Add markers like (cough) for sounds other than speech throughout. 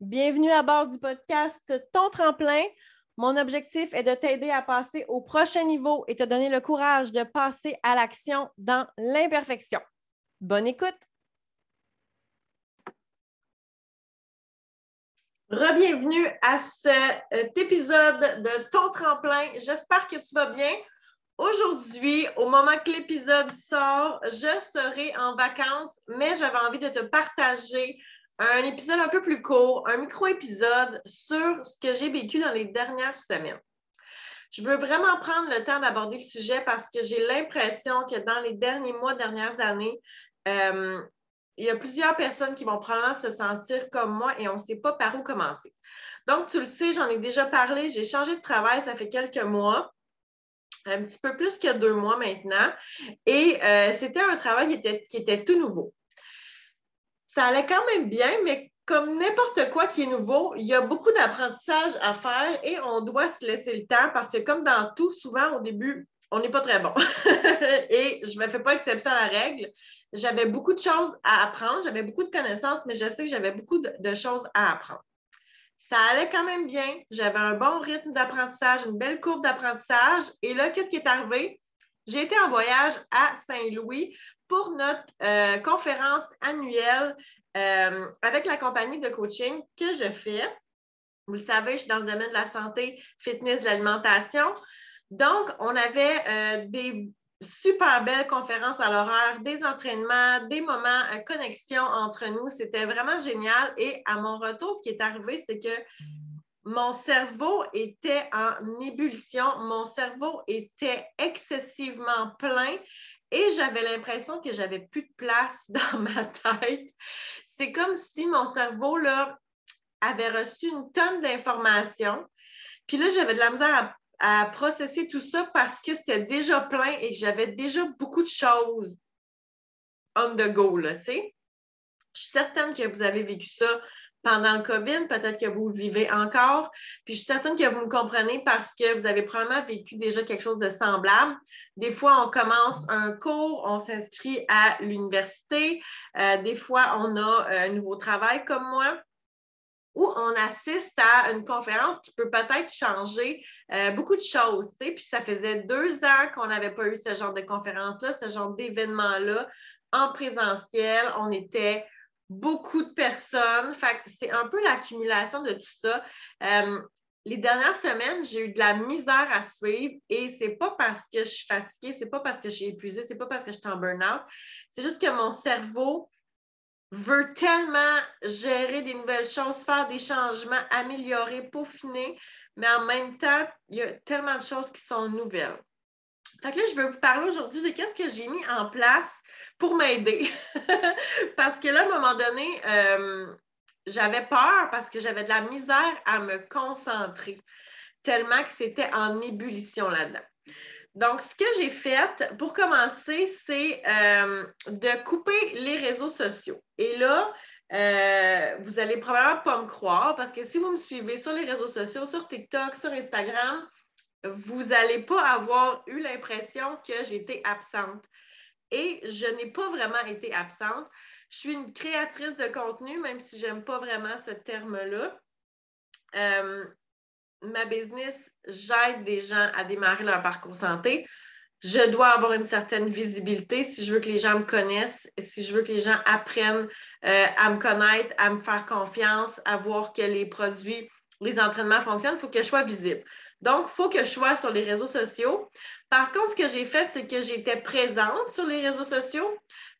Bienvenue à bord du podcast Ton tremplin. Mon objectif est de t'aider à passer au prochain niveau et te donner le courage de passer à l'action dans l'imperfection. Bonne écoute! Rebienvenue à cet épisode de Ton tremplin. J'espère que tu vas bien. Aujourd'hui, au moment que l'épisode sort, je serai en vacances, mais j'avais envie de te partager un épisode un peu plus court, un micro-épisode sur ce que j'ai vécu dans les dernières semaines. Je veux vraiment prendre le temps d'aborder le sujet parce que j'ai l'impression que dans les derniers mois, dernières années, euh, il y a plusieurs personnes qui vont probablement se sentir comme moi et on ne sait pas par où commencer. Donc, tu le sais, j'en ai déjà parlé, j'ai changé de travail, ça fait quelques mois, un petit peu plus que deux mois maintenant, et euh, c'était un travail qui était, qui était tout nouveau ça allait quand même bien, mais comme n'importe quoi qui est nouveau, il y a beaucoup d'apprentissage à faire et on doit se laisser le temps parce que comme dans tout, souvent au début, on n'est pas très bon. (laughs) et je ne me fais pas exception à la règle. J'avais beaucoup de choses à apprendre, j'avais beaucoup de connaissances, mais je sais que j'avais beaucoup de, choses à apprendre. Ça allait quand même bien. J'avais un bon rythme d'apprentissage, une belle courbe d'apprentissage. Et là, qu'est-ce qui est arrivé? J'ai été en voyage à Saint-Louis pour notre euh, conférence annuelle euh, avec la compagnie de coaching que je fais. Vous le savez, je suis dans le domaine de la santé, fitness, de l'alimentation. Donc, on avait euh, des super belles conférences à l'horaire, des entraînements, des moments de connexion entre nous. C'était vraiment génial. Et à mon retour, ce qui est arrivé, c'est que mon cerveau était en ébullition, mon cerveau était excessivement plein et j'avais l'impression que j'avais plus de place (laughs) dans ma tête. C'est comme si mon cerveau là, avait reçu une tonne d'informations. Puis là, j'avais de la misère à, à, processer tout ça parce que c'était déjà plein et que j'avais déjà beaucoup de choses on the go, là, tu sais. Je suis certaine que vous avez vécu ça pendant le COVID, peut-être que vous le vivez encore. Puis je suis certaine que vous me comprenez parce que vous avez probablement vécu déjà quelque chose de semblable. Des fois, on commence un cours, on s'inscrit à l'université. Euh, des fois, on a un nouveau travail comme moi ou on assiste à une conférence qui peut peut-être changer euh, beaucoup de choses. Puis ça faisait deux ans qu'on n'avait pas eu ce genre de conférence-là, ce genre d'événement-là en présentiel. On était beaucoup de personnes. c'est un peu l'accumulation de tout ça. Euh, les dernières semaines, j'ai eu de la misère à suivre et c'est pas parce que je suis fatiguée, c'est pas parce que je suis épuisée, c'est pas parce que je suis en burn-out. C'est juste que mon cerveau veut tellement gérer des nouvelles choses, faire des changements, améliorer, peaufiner, mais en même temps, il y a tellement de choses qui sont nouvelles. Fait que là, je vais vous parler aujourd'hui de qu'est-ce que j'ai mis en place pour m'aider. (laughs) parce que là, à un moment donné, euh, j'avais peur parce que j'avais de la misère à me concentrer, tellement que c'était en ébullition là-dedans. Donc, ce que j'ai fait pour commencer, c'est euh, de couper les réseaux sociaux. Et là, euh, vous allez probablement pas me croire parce que si vous me suivez sur les réseaux sociaux, sur TikTok, sur Instagram, vous n'allez pas avoir eu l'impression que j'étais absente. Et je n'ai pas vraiment été absente. Je suis une créatrice de contenu, même si je n'aime pas vraiment ce terme-là. Euh, ma business, j'aide des gens à démarrer leur parcours santé. Je dois avoir une certaine visibilité si je veux que les gens me connaissent, si je veux que les gens apprennent euh, à me connaître, à me faire confiance, à voir que les produits, les entraînements fonctionnent, il faut que je sois visible. Donc, il faut que je sois sur les réseaux sociaux. Par contre, ce que j'ai fait, c'est que j'étais présente sur les réseaux sociaux,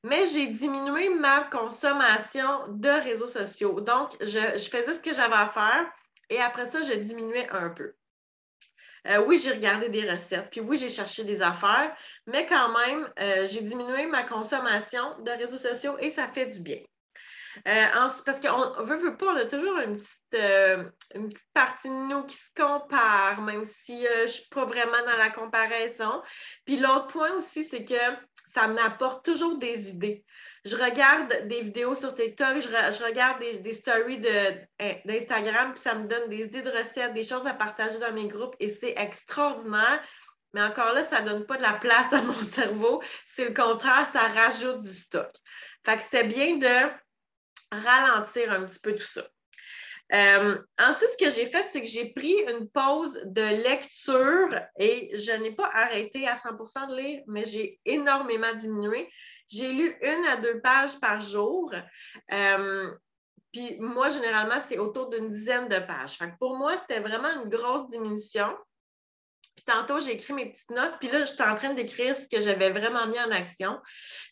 mais j'ai diminué ma consommation de réseaux sociaux. Donc, je, faisais ce que j'avais à faire et après ça, je diminuais un peu. Euh, oui, j'ai regardé des recettes, puis oui, j'ai cherché des affaires, mais quand même, euh, j'ai diminué ma consommation de réseaux sociaux et ça fait du bien. Euh, parce qu'on veut, veut pas, on a toujours une petite, une petite partie de nous qui se compare, même si je ne suis pas vraiment dans la comparaison. Puis l'autre point aussi, c'est que ça m'apporte toujours des idées. Je regarde des vidéos sur TikTok, je, regarde des, stories d'Instagram, puis ça me donne des idées de recettes, des choses à partager dans mes groupes et c'est extraordinaire. Mais encore là, ça ne donne pas de la place à mon (laughs) cerveau. C'est le contraire, ça rajoute du stock. Fait que c'était bien de ralentir un petit peu tout ça. Euh, ensuite, ce que j'ai fait, c'est que j'ai pris une pause de lecture et je n'ai pas arrêté à 100% de lire, mais j'ai énormément diminué. J'ai lu une à deux pages par jour. Euh, puis moi, généralement, c'est autour d'une dizaine de pages. pour moi, c'était vraiment une grosse diminution. Puis tantôt, j'ai écrit mes petites notes, puis là, j'étais en train d'écrire ce que j'avais vraiment mis en action.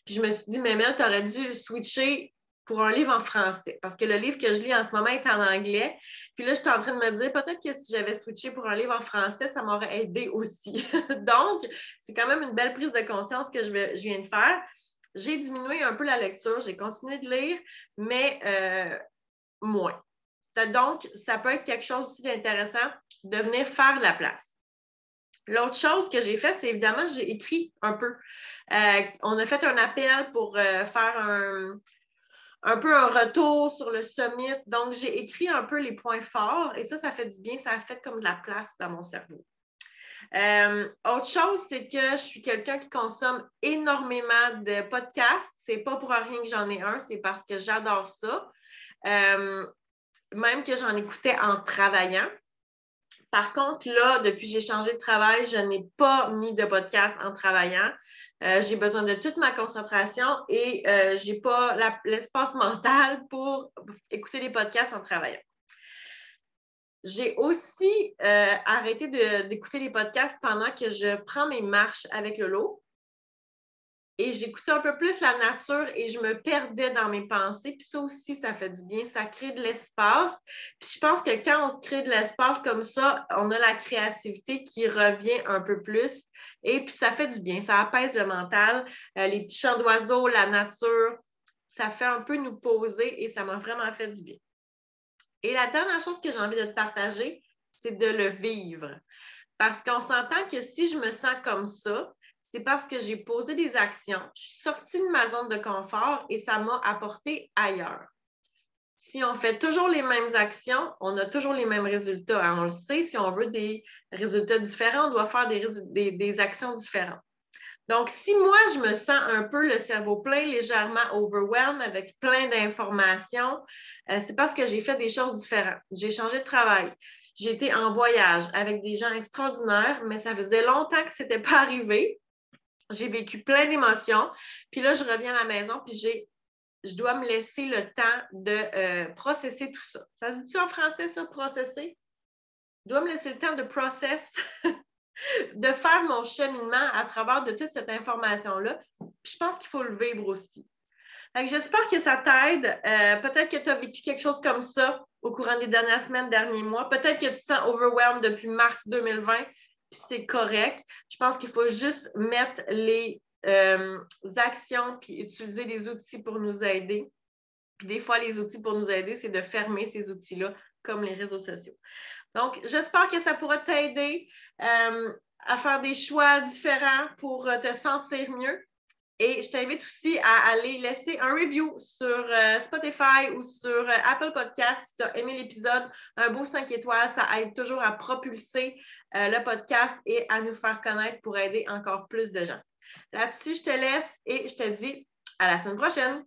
Puis je me suis dit, mais Mel, tu aurais dû switcher pour un livre en français. Parce que le livre que je lis en ce moment est en anglais. Puis là, je suis en train de me dire, peut-être que si j'avais switché pour un livre en français, ça m'aurait aidé aussi. (laughs) Donc, c'est quand même une belle prise de conscience que je, viens de faire. J'ai diminué un peu la lecture, j'ai continué de lire, mais euh, moins. Donc, ça peut être quelque chose aussi d'intéressant de venir faire la place. L'autre chose que j'ai faite, c'est évidemment, j'ai écrit un peu. Euh, on a fait un appel pour euh, faire un, un peu un retour sur le summit. Donc, j'ai écrit un peu les points forts et ça, ça fait du bien. Ça a fait comme de la place dans mon cerveau. Euh, autre chose, c'est que je suis quelqu'un qui consomme énormément de podcasts. C'est pas pour rien que j'en ai un, c'est parce que j'adore ça. Euh, même que j'en écoutais en travaillant. Par contre, là, depuis que j'ai changé de travail, je n'ai pas mis de podcast en travaillant. Euh, j'ai besoin de toute ma concentration et euh, je n'ai pas l'espace (laughs) mental pour écouter les podcasts en travaillant. J'ai aussi euh, arrêté d'écouter les podcasts pendant que je prends mes marches avec le lot et j'écoutais un peu plus la nature et je me perdais dans mes pensées. Puis ça aussi, ça fait du bien, ça crée de l'espace. Puis je pense que quand on crée de l'espace comme ça, on a la créativité qui revient un peu plus. Et puis ça fait du bien, ça apaise le mental. Euh, les petits chants d'oiseaux, la nature, ça fait un peu nous poser et ça m'a vraiment fait du bien. Et la dernière chose que j'ai envie de te partager, c'est de le vivre. Parce qu'on s'entend que si je me sens comme ça, c'est parce que j'ai posé des actions, je suis sortie de ma zone de confort et ça m'a apporté ailleurs. Si on fait toujours les mêmes actions, on a toujours les mêmes résultats. Hein. On le sait, si on veut des résultats différents, on doit faire des, actions différentes. Donc, si moi, je me sens un peu le cerveau plein, légèrement overwhelmed avec plein d'informations, euh, c'est parce que j'ai fait des choses différentes. J'ai changé de travail. J'ai été en voyage avec des gens extraordinaires, mais ça faisait longtemps que ce n'était pas arrivé. J'ai vécu plein d'émotions. Puis là, je reviens à la maison, puis j'ai, je dois me laisser le temps de euh, processer tout ça. Ça se dit en français, ça, processer? Je dois me laisser le temps de process, (laughs) de faire mon cheminement à travers de toute cette information-là. Puis je pense qu'il faut le vivre aussi. J'espère que ça t'aide. Euh, peut-être que tu as vécu quelque chose comme ça au courant des dernières semaines, derniers mois. Peut-être que tu te sens overwhelmed depuis mars 2020 c'est correct. Je pense qu'il faut juste mettre les euh, actions puis utiliser les outils pour nous aider. Puis des fois, les outils pour nous aider, c'est de fermer ces outils-là, comme les réseaux sociaux. Donc, j'espère que ça pourra t'aider euh, à faire des choix différents pour euh, te sentir mieux. Et je t'invite aussi à aller laisser un review sur Spotify ou sur Apple Podcast si tu as aimé l'épisode. Un beau 5 étoiles, ça aide toujours à propulser euh, le podcast et à nous faire connaître pour aider encore plus de gens. Là-dessus, je te laisse et je te dis à la semaine prochaine.